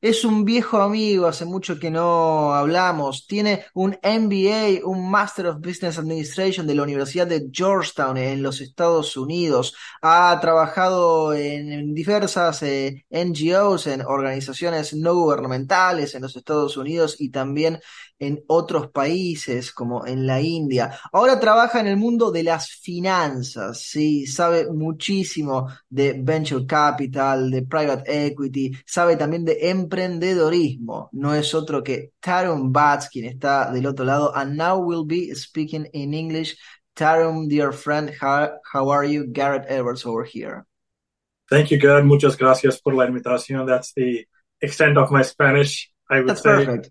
Es un viejo amigo, hace mucho que no hablamos. Tiene un MBA, un Master of Business Administration de la Universidad de Georgetown en los Estados Unidos. Ha trabajado en diversas eh, NGOs, en organizaciones no gubernamentales en los Estados Unidos y también en otros países como en la India. Ahora trabaja en el mundo de las finanzas, sí, sabe muchísimo de venture capital, de private equity, sabe también de emprendedorismo. No es otro que Tarun Vats quien está del otro lado. And now we'll be speaking in English. Tarum, dear friend, how, how are you? Garret Edwards over here. Thank you, Garret. Muchas gracias por la invitación. That's the extent of my Spanish, I would That's say. perfect.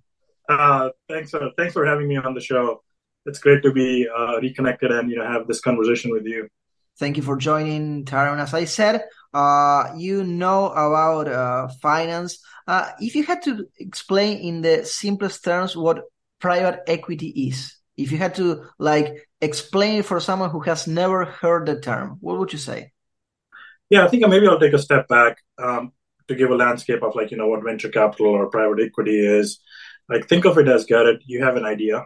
Uh, thanks for thanks for having me on the show. It's great to be uh, reconnected and you know have this conversation with you. Thank you for joining, Tarun. As I said, uh, you know about uh, finance. Uh, if you had to explain in the simplest terms what private equity is, if you had to like explain it for someone who has never heard the term, what would you say? Yeah, I think maybe I'll take a step back um, to give a landscape of like you know what venture capital or private equity is. Like think of it as Garret, you have an idea,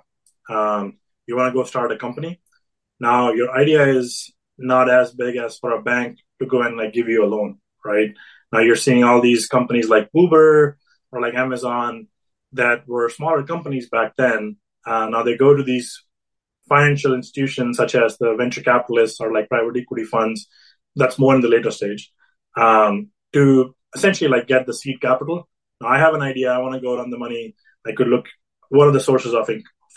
um, you want to go start a company. Now your idea is not as big as for a bank to go and like give you a loan, right? Now you're seeing all these companies like Uber or like Amazon that were smaller companies back then. Uh, now they go to these financial institutions such as the venture capitalists or like private equity funds. That's more in the later stage um, to essentially like get the seed capital. Now I have an idea. I want to go on the money. I could look. What are the sources of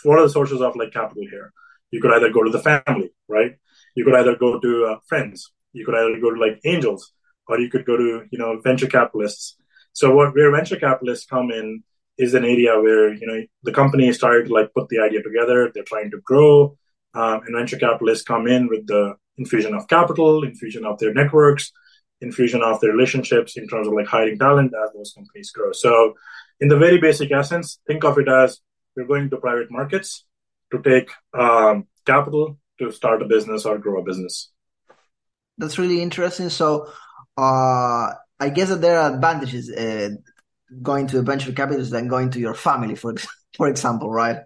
what are the sources of like capital here? You could either go to the family, right? You could either go to uh, friends. You could either go to like angels, or you could go to you know venture capitalists. So what where venture capitalists come in is an area where you know the company is started to like put the idea together. They're trying to grow, um, and venture capitalists come in with the infusion of capital, infusion of their networks, infusion of their relationships in terms of like hiring talent as those companies grow. So, in the very basic essence, think of it as we're going to private markets to take um, capital to start a business or grow a business. That's really interesting. So, uh, I guess that there are advantages uh, going to a venture capitalist than going to your family, for for example, right?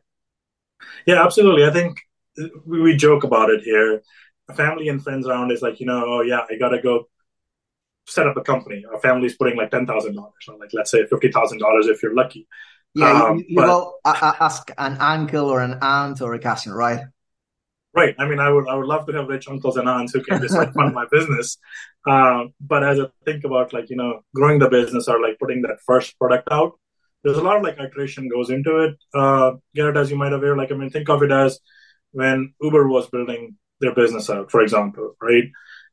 Yeah, absolutely. I think we, we joke about it here. Family and friends around is like, you know, oh yeah, I gotta go set up a company. Our family's putting like ten thousand dollars, or like let's say fifty thousand dollars if you're lucky. Yeah, Um, you, you but- go ask an uncle or an aunt or a cousin, right? Right. I mean, I would I would love to have rich uncles and aunts who can just like fund my business. Um, but as I think about like you know growing the business or like putting that first product out, there's a lot of like iteration goes into it. Uh, Garret, as you might aware, like I mean, think of it as when Uber was building their business out, for example, right?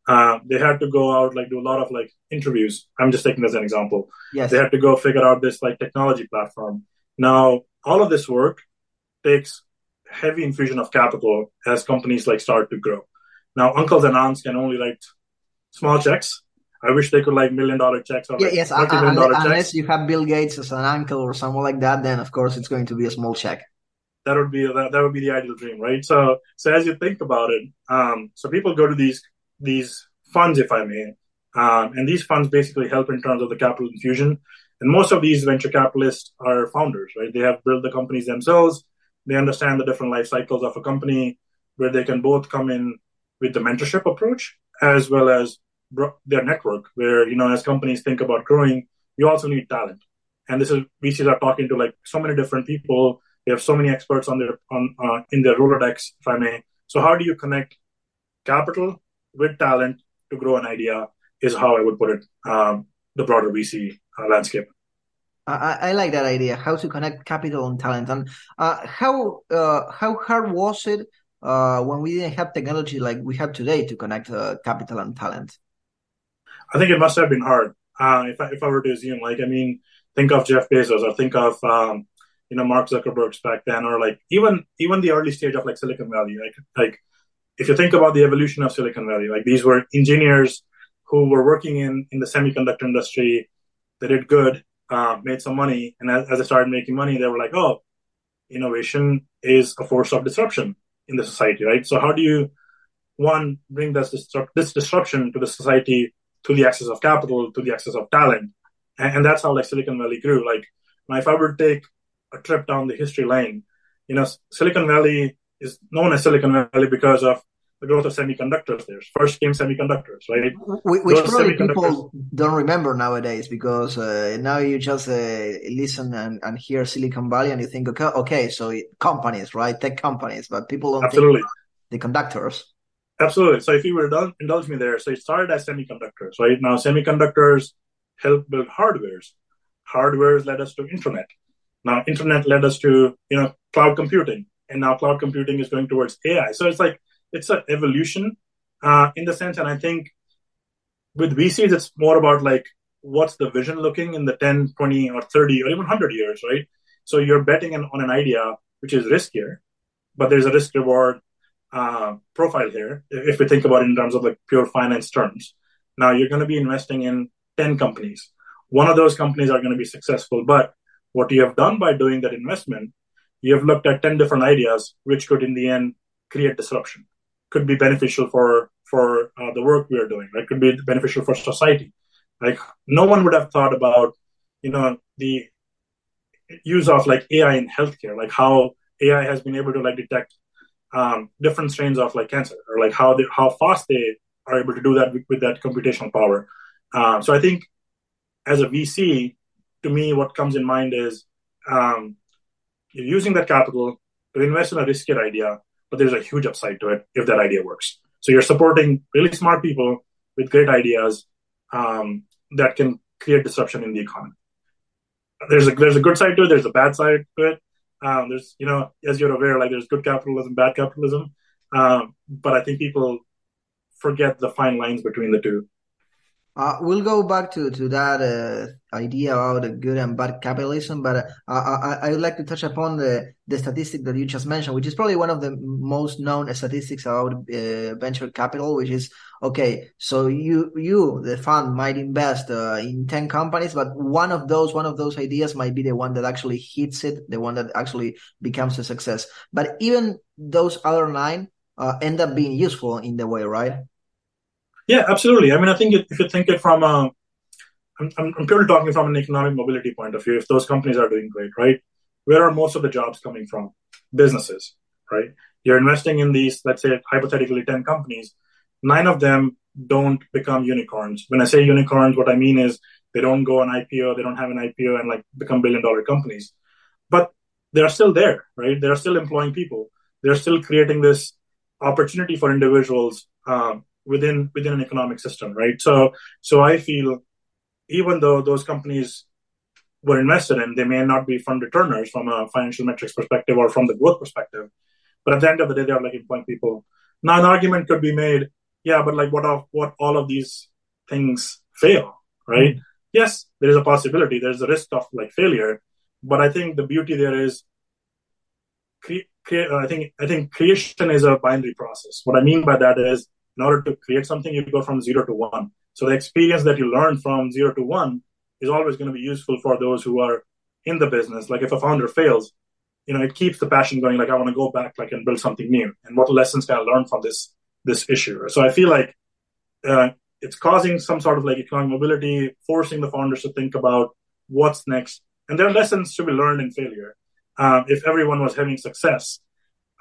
Uh, they had to go out like do a lot of like interviews. I'm just taking this as an example. Yes. They had to go figure out this like technology platform. Now, all of this work takes heavy infusion of capital as companies like start to grow. Now, uncles and aunts can only write small checks. I wish they could like million dollar checks or Yeah, like yes, dollar unless you have Bill Gates as an uncle or someone like that, then of course it's going to be a small check. That would be that, that would be the ideal dream, right? So, so as you think about it, um, so people go to these these funds, if I may, um, and these funds basically help in terms of the capital infusion. And most of these venture capitalists are founders, right? They have built the companies themselves. They understand the different life cycles of a company, where they can both come in with the mentorship approach as well as their network. Where you know, as companies think about growing, you also need talent. And this is VCs are talking to like so many different people. They have so many experts on their on uh, in their Rolodex, if I may. So how do you connect capital with talent to grow an idea? Is how I would put it. Um, the broader VC uh, landscape. I, I like that idea, how to connect capital and talent. And uh, how uh, how hard was it uh, when we didn't have technology like we have today to connect uh, capital and talent? I think it must have been hard. Uh, if I, if I were to assume, like, I mean, think of Jeff Bezos or think of um, you know Mark Zuckerberg's back then, or like even even the early stage of like Silicon Valley. Like like if you think about the evolution of Silicon Valley, like these were engineers who were working in in the semiconductor industry. They did good, uh, made some money, and as, as they started making money, they were like, oh, innovation is a force of disruption in the society, right? So how do you one bring this, disrupt, this disruption to the society through the access of capital, to the access of talent, and, and that's how like Silicon Valley grew. Like now, if I were to take a trip down the history lane, you know, Silicon Valley is known as Silicon Valley because of the growth of semiconductors there. First came semiconductors, right? Which probably people don't remember nowadays because uh, now you just uh, listen and, and hear Silicon Valley and you think, okay, okay, so companies, right? Tech companies, but people don't Absolutely. the conductors. Absolutely. So if you were to indulge me there, so it started as semiconductors, right? Now semiconductors help build hardwares. Hardwares led us to internet. Now internet led us to, you know, cloud computing. And now cloud computing is going towards AI. So it's like it's an evolution uh, in the sense, and I think with VCs, it's more about like what's the vision looking in the 10, 20, or 30, or even 100 years, right? So you're betting on an idea which is riskier, but there's a risk reward uh, profile here. If we think about it in terms of like pure finance terms, now you're going to be investing in 10 companies. One of those companies are going to be successful, but what you have done by doing that investment, you have looked at 10 different ideas, which could in the end create disruption could be beneficial for for uh, the work we are doing. Right, could be beneficial for society. Like no one would have thought about, you know, the use of like AI in healthcare, like how AI has been able to like detect um, different strains of like cancer, or like how they, how fast they are able to do that with, with that computational power. Um, so I think as a VC, to me, what comes in mind is um, you're using that capital to invest in a riskier idea but there's a huge upside to it if that idea works. So you're supporting really smart people with great ideas um, that can create disruption in the economy. There's a there's a good side to it. There's a bad side to it. Um, there's you know as you're aware, like there's good capitalism, bad capitalism. Um, but I think people forget the fine lines between the two. Uh, we'll go back to to that uh, idea about the good and bad capitalism, but uh, I, I would like to touch upon the the statistic that you just mentioned, which is probably one of the most known statistics about uh, venture capital, which is okay. So you you the fund might invest uh, in ten companies, but one of those one of those ideas might be the one that actually hits it, the one that actually becomes a success. But even those other nine uh, end up being useful in the way, right? Yeah, absolutely. I mean, I think if you think it from a, I'm, I'm purely talking from an economic mobility point of view. If those companies are doing great, right? Where are most of the jobs coming from? Businesses, right? You're investing in these, let's say, hypothetically 10 companies. Nine of them don't become unicorns. When I say unicorns, what I mean is they don't go on IPO, they don't have an IPO and like become billion dollar companies. But they're still there, right? They're still employing people. They're still creating this opportunity for individuals um, within within an economic system, right? So so I feel even though those companies were invested in, they may not be fund returners from a financial metrics perspective or from the growth perspective. But at the end of the day, they are like employing people. Now, an argument could be made, yeah, but like what of what all of these things fail, right? Mm-hmm. Yes, there is a possibility. There's a risk of like failure, but I think the beauty there is, cre- cre- I think I think creation is a binary process. What I mean by that is in order to create something, you go from zero to one. So the experience that you learn from zero to one is always going to be useful for those who are in the business. Like if a founder fails, you know, it keeps the passion going. Like I want to go back, like and build something new. And what lessons can I learn from this this issue? So I feel like uh, it's causing some sort of like economic mobility, forcing the founders to think about what's next. And there are lessons to be learned in failure. Um, if everyone was having success,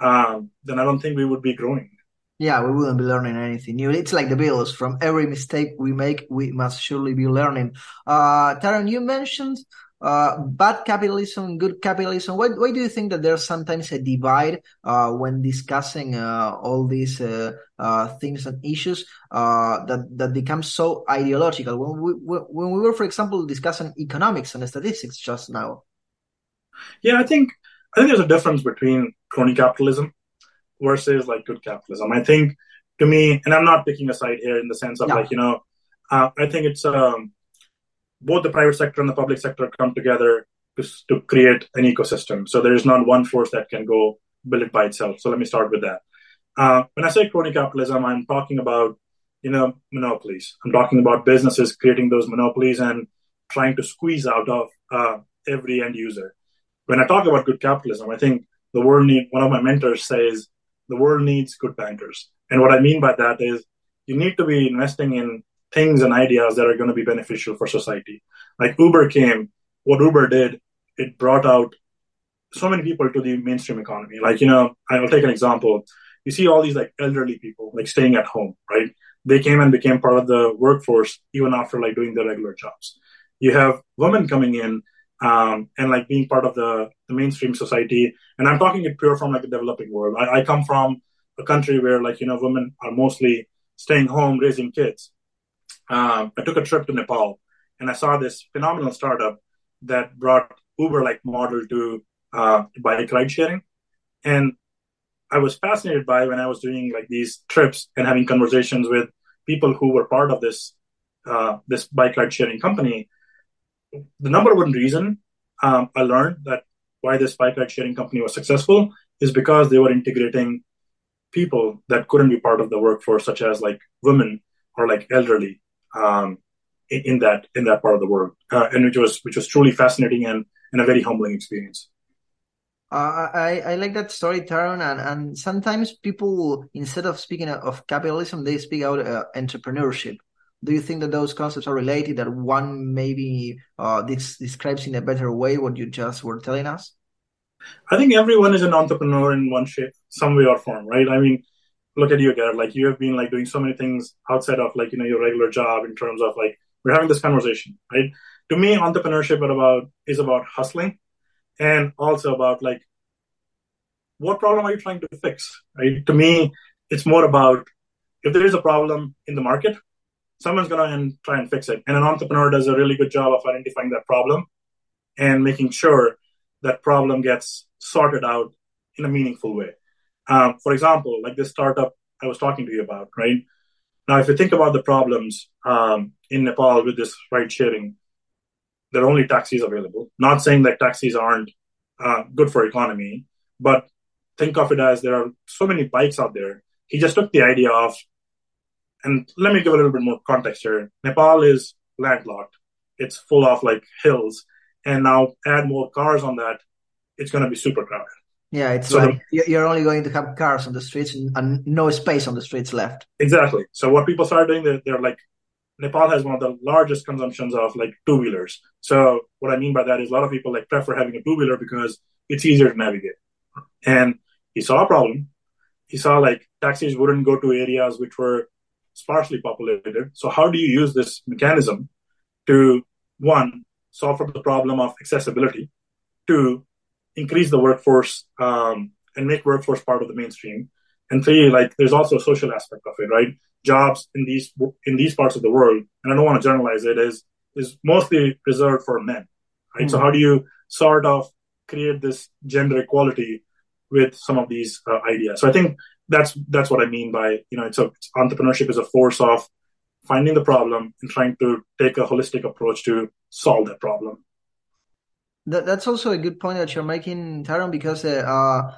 um, then I don't think we would be growing. Yeah, we wouldn't be learning anything new. It's like the Beatles. From every mistake we make, we must surely be learning. Uh, Tarun, you mentioned uh, bad capitalism, good capitalism. Why, why do you think that there's sometimes a divide uh, when discussing uh, all these uh, uh, things and issues uh, that that become so ideological? When we when we were, for example, discussing economics and statistics just now. Yeah, I think I think there's a difference between crony capitalism versus like good capitalism. I think to me, and I'm not picking a side here in the sense of like, you know, uh, I think it's um, both the private sector and the public sector come together to, to create an ecosystem. So there is not one force that can go build it by itself. So let me start with that. Uh, when I say crony capitalism, I'm talking about you know monopolies. I'm talking about businesses creating those monopolies and trying to squeeze out of uh, every end user. When I talk about good capitalism, I think the world need. One of my mentors says the world needs good bankers, and what I mean by that is you need to be investing in things and ideas that are going to be beneficial for society. Like Uber came, what Uber did, it brought out so many people to the mainstream economy. Like, you know, I'll take an example. You see all these like elderly people like staying at home, right? They came and became part of the workforce even after like doing their regular jobs. You have women coming in um, and like being part of the, the mainstream society. And I'm talking it pure from like the developing world. I, I come from a country where like, you know, women are mostly staying home, raising kids. Um, I took a trip to Nepal and I saw this phenomenal startup that brought Uber like model to uh, bike ride sharing. And I was fascinated by when I was doing like these trips and having conversations with people who were part of this uh, this bike ride sharing company. The number one reason um, I learned that why this bike ride sharing company was successful is because they were integrating people that couldn't be part of the workforce, such as like women or like elderly, um, in, in, that in that part of the world, uh, and which was which was truly fascinating and, and a very humbling experience. Uh, I, I like that story, Tarun, and, and sometimes people, instead of speaking of capitalism, they speak out uh, entrepreneurship. Do you think that those concepts are related? That one maybe uh, this describes in a better way what you just were telling us? I think everyone is an entrepreneur in one shape, some way or form, right? I mean, look at you, Garret. Like you have been like doing so many things outside of like you know your regular job in terms of like we're having this conversation, right? To me, entrepreneurship about is about hustling, and also about like what problem are you trying to fix, right? To me, it's more about if there is a problem in the market, someone's gonna try and fix it, and an entrepreneur does a really good job of identifying that problem and making sure that problem gets sorted out in a meaningful way. Um, for example, like this startup I was talking to you about, right? Now, if you think about the problems um, in Nepal with this ride sharing, there are only taxis available. Not saying that taxis aren't uh, good for economy, but think of it as there are so many bikes out there. He just took the idea of, and let me give a little bit more context here. Nepal is landlocked. It's full of like hills and now add more cars on that, it's going to be super crowded. Yeah, it's so like the, you're only going to have cars on the streets and, no space on the streets left. Exactly. So what people start doing, they're, they're like, Nepal has one of the largest consumptions of like two wheelers. So what I mean by that is a lot of people like prefer having a two wheeler because it's easier to navigate. And he saw a problem. He saw like taxis wouldn't go to areas which were sparsely populated. So how do you use this mechanism to one solve for the problem of accessibility, two, increase the workforce um, and make workforce part of the mainstream, and three, like there's also a social aspect of it, right? Jobs in these in these parts of the world, and I don't want to generalize it, is is mostly reserved for men, right? Mm. So how do you sort of create this gender equality with some of these uh, ideas? So I think that's that's what I mean by you know it's a it's entrepreneurship is a force of finding the problem and trying to take a holistic approach to solve that problem. That, that's also a good point that you're making, Tarun, because uh,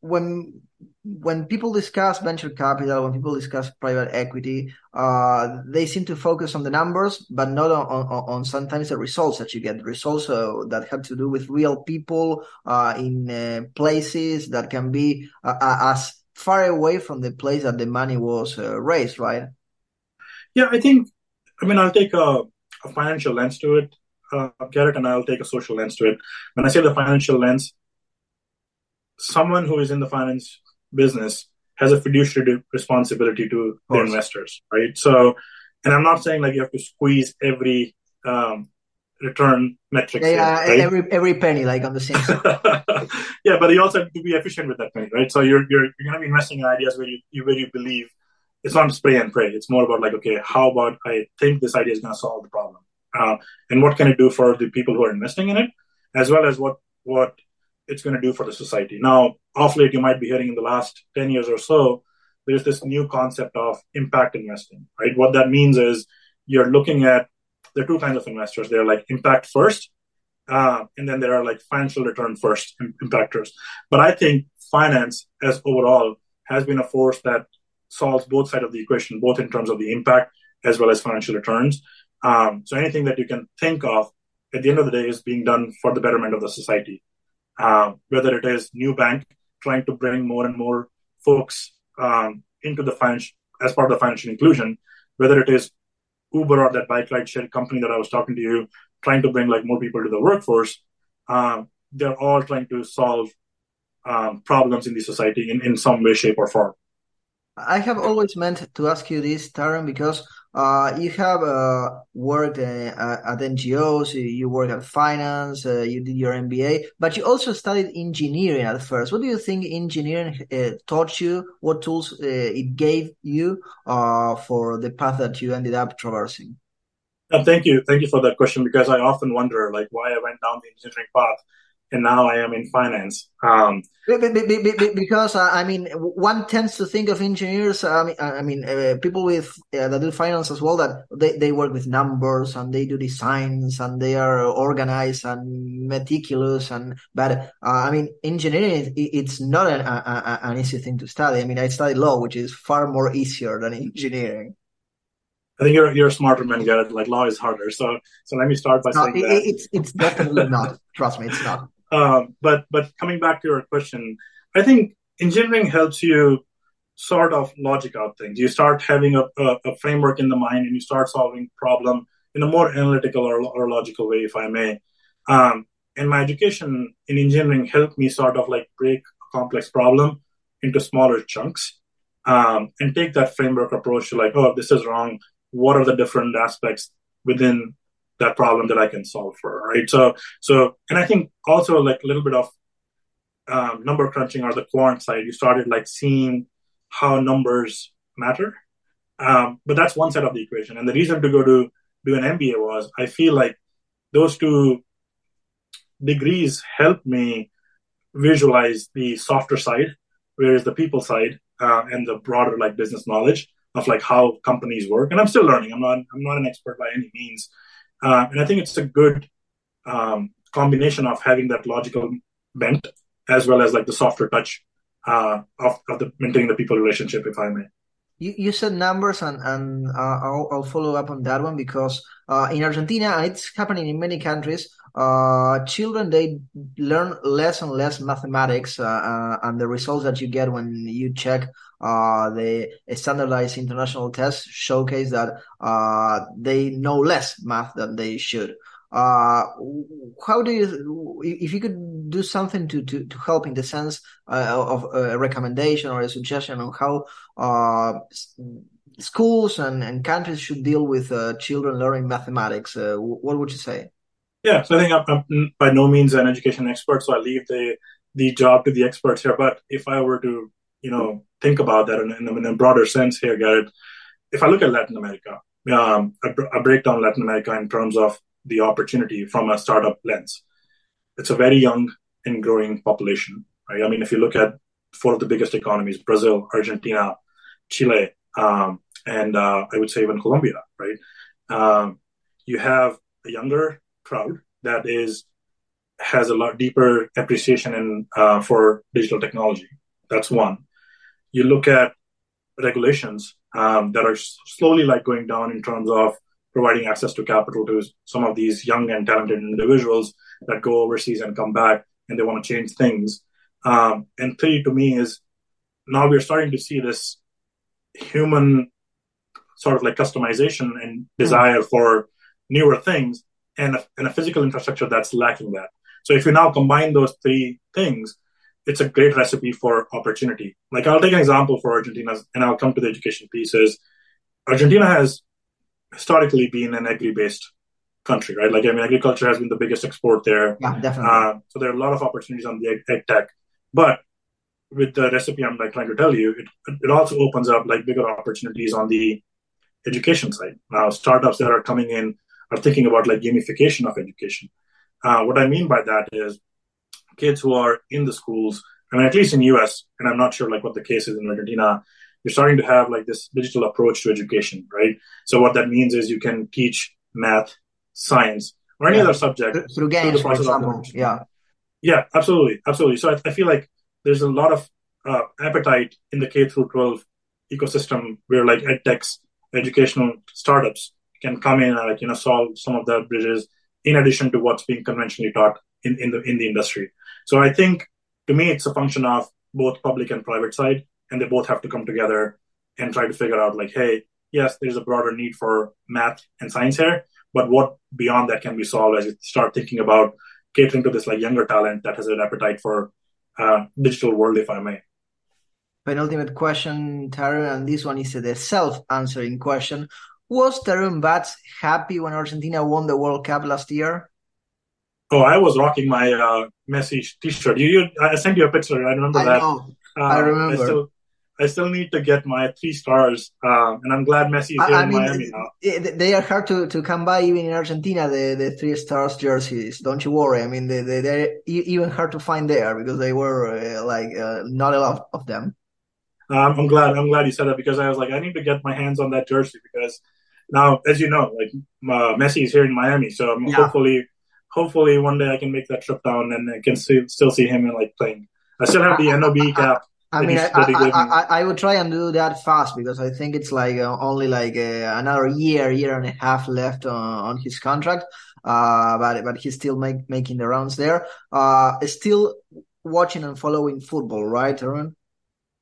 when when people discuss venture capital, when people discuss private equity, uh, they seem to focus on the numbers, but not on, on, on sometimes the results that you get. The Results uh, that have to do with real people uh, in uh, places that can be uh, as far away from the place that the money was raised, right? Yeah, I think. I mean, I'll take a, a financial lens to it, uh, Garret, and I'll take a social lens to it. When I say the financial lens, someone who is in the finance business has a fiduciary responsibility to their investors, right? So, and I'm not saying like you have to squeeze every um, return metric. Yeah, yeah right? every every penny, like on the same. yeah, but you also have to be efficient with that penny, right? So you're you're you're going to be investing in ideas where you, you where you believe it's not spray and pray. It's more about like, okay, how about I think this idea is going to solve the problem, uh, and what can it do for the people who are investing in it, as well as what what it's going to do for the society. Now, off late, you might be hearing in the last ten years or so, there's this new concept of impact investing, right? What that means is you're looking at there are two kinds of investors. They're like impact first, uh, and then there are like financial return first impactors. But I think finance, as overall, has been a force that solves both sides of the equation, both in terms of the impact as well as financial returns. Um, so anything that you can think of at the end of the day is being done for the betterment of the society. Um, whether it is Nubank trying to bring more and more folks um, into the financial as part of the financial inclusion, whether it is Uber or that bike ride share company that I was talking to you, trying to bring like more people to the workforce, um, they're all trying to solve um, problems in the society in, in some way, shape, or form. I have always meant to ask you this, Tarun, because uh, you have uh, worked uh, at NGOs, you work at finance, uh, you did your MBA, but you also studied engineering at first. What do you think engineering uh, taught you? What tools uh, it gave you for the path that you ended up traversing? thank you, thank you for that question because I often wonder, like, why I went down the engineering path and now I am in finance. Um, because uh, I mean, one tends to think of engineers. I mean, I mean, uh, people with uh, that do finance as well. That they, they work with numbers and they do designs and they are organized and meticulous. And but uh, I mean, engineering it's not an, a, a, an easy thing to study. I mean, I studied law, which is far more easier than engineering. I think you're you're a smarter man, Garret. Like law is harder. So so let me start by no, saying it, that it's it's definitely not. Trust me, it's not. Um, but but coming back to your question, I think engineering helps you sort of logic out things. You start having a, a, a framework in the mind, and you start solving problem in a more analytical or, or logical way, if I may. Um, and my education in engineering helped me sort of like break a complex problem into smaller chunks um, and take that framework approach to like, oh, this is wrong. What are the different aspects within that problem that I can solve for, right? So, so, and I think also like a little bit of um, number crunching or the quant side, you started like seeing how numbers matter. Um, but that's one side of the equation. And the reason to go to do an MBA was I feel like those two degrees helped me visualize the softer side, whereas the people side uh, and the broader like business knowledge of like how companies work. And I'm still learning. I'm not I'm not an expert by any means, uh, and I think it's a good um, combination of having that logical bent as well as like the softer touch uh, of, of the maintaining the people relationship, if I may. You, you said numbers, and, and uh, I'll, I'll, follow up on that one because uh, in Argentina, and it's happening in many countries, uh, children they learn less and less mathematics, uh, uh, and the results that you get when you check uh, the standardized international tests showcase that they know less math than they should. Uh, how do you, if you could do something to, to, to help in the sense uh, of a recommendation or a suggestion on how uh, schools and, and countries should deal with uh, children learning mathematics, uh, what would you say? Yeah, so I think I'm, I'm, by no means an education expert, so I leave the the job to the experts here. But if I were to, you know, think about that in, in, a broader sense here, Garret, if I look at Latin America, um, I, I break down Latin America in terms of the opportunity from a startup lens. It's a very young and growing population, right? I mean, if you look at four of the biggest economies, Brazil, Argentina, Chile, um, and uh, I would say even Colombia, right? Um, you have a younger crowd that is has a lot deeper appreciation in, uh, for digital technology. That's one. You look at regulations um, that are slowly like going down in terms of providing access to capital to some of these young and talented individuals that go overseas and come back and they want to change things. Um, and three, to me, is now we're starting to see this human sort of like customization and desire mm. for newer things and a, and a physical infrastructure that's lacking that. So if you now combine those three things, it's a great recipe for opportunity. Like I'll take an example for Argentina, and I'll come to the education piece. Is Argentina has historically been an agri-based country, right? Like, I mean, agriculture has been the biggest export there. Yeah, definitely. Uh, so there are a lot of opportunities on the ag, ag tech. But with the recipe I'm like trying to tell you, it, it also opens up like bigger opportunities on the education side. Now, startups that are coming in are thinking about like gamification of education. Uh, what I mean by that is kids who are in the schools, I mean, at least in US, and I'm not sure like what the case is in Argentina, you're starting to have like this digital approach to education, right? So what that means is you can teach math, science or any Yeah. other subject Through, through through games, for example. Yeah. Yeah, absolutely, absolutely. So I, I feel like there's a lot of uh, appetite in the K through 12 ecosystem where like edtechs, educational startups can come in and like you know solve some of the bridges in addition to what's being conventionally taught in, in the in the industry. So I think to me it's a function of both public and private side, and they both have to come together and try to figure out like, hey, yes, there's a broader need for math and science here, but what beyond that can be solved as you start thinking about catering to this like younger talent that has an appetite for uh, digital world, if I may. Penultimate question, Tarun, and this one is the self-answering question. Was Tarun Vats happy when Argentina won the World Cup last year? Oh, I was rocking my uh, Messi T-shirt. You, you, I sent you a picture. I remember I that. know. Uh, I remember. I still, I still need to get my three stars, um, and I'm glad Messi is I, here I in mean, Miami now. eh, they are hard to, to come by even in Argentina, the, the three stars jerseys. Don't you worry. I mean, they, they, they're even hard to find there because they were uh, like uh, not a lot of them. Um, I'm glad. I'm glad you said that because I was like, I need to get my hands on that jersey because now, as you know, like uh, Messi is here in Miami, so I'm Yeah. hopefully, hopefully one day I can make that trip down and I can see, still see him and like playing. I still have the NOB cap. I mean, I, I. I, I, would try and do that fast because I think it's like uh, only like uh, another year, year and a half left on, on his contract. Uh, but but he's still make, making the rounds there. Uh, still watching and following football, right, Tarun?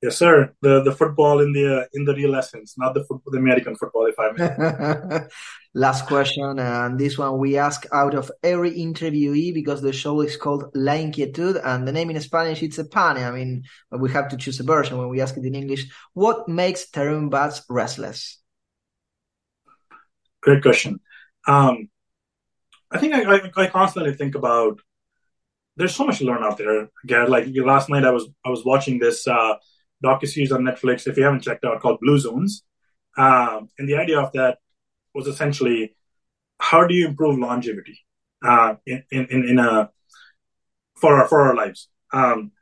Yes, sir. The the football in the uh, in the real essence, not the football, the American football, if I may. Last question, and this one we ask out of every interviewee because the show is called La Inquietud, and the name in Spanish it's a pane. I mean, we have to choose a version when we ask it in English. What makes Tarun Vats restless? Great question. Um, I think I, I, I constantly think about. There's so much to learn out there. Again, like last night, I was I was watching this uh, docu series on Netflix. If you haven't checked out, called Blue Zones, um, and the idea of that was essentially how do you improve longevity uh, in, in in in a for our for our lives. Um,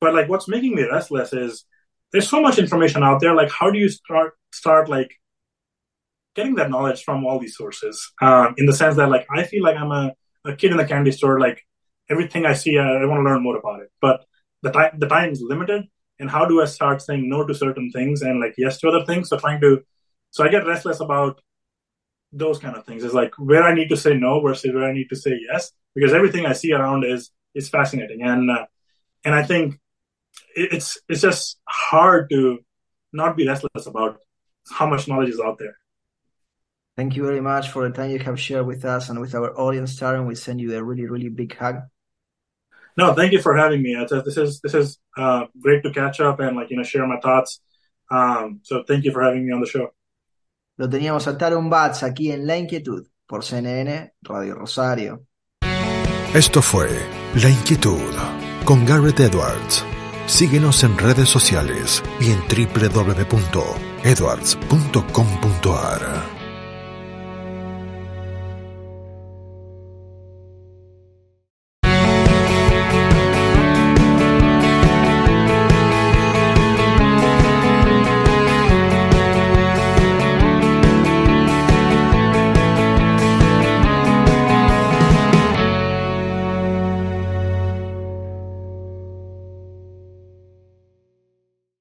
but like, what's making me restless is there's so much information out there. Like, how do you start start like getting that knowledge from all these sources? Um, in the sense that like I feel like I'm a, a kid in the candy store. Like everything I see, I, I want to learn more about it. But the time the time is limited, and how do I start saying no to certain things and like yes to other things? So trying to, so I get restless about those kind of things. It's like where I need to say no versus where I need to say yes, because everything I see around is is fascinating, and uh, and I think it's it's just hard to not be restless about how much knowledge is out there. Thank you very much for the time you have shared with us and with our audience, Tarun. We send you a really, really big hug. No, thank you for having me. It's- This is this is uh, great to catch up and like you know share my thoughts. Um, so thank you for having me on the show. Lo teníamos a Tarun Batz aquí en La Inquietud por CNN Radio Rosario. Esto fue La Inquietud con Garrett Edwards. Síguenos en redes sociales y en www.edwards.com.ar.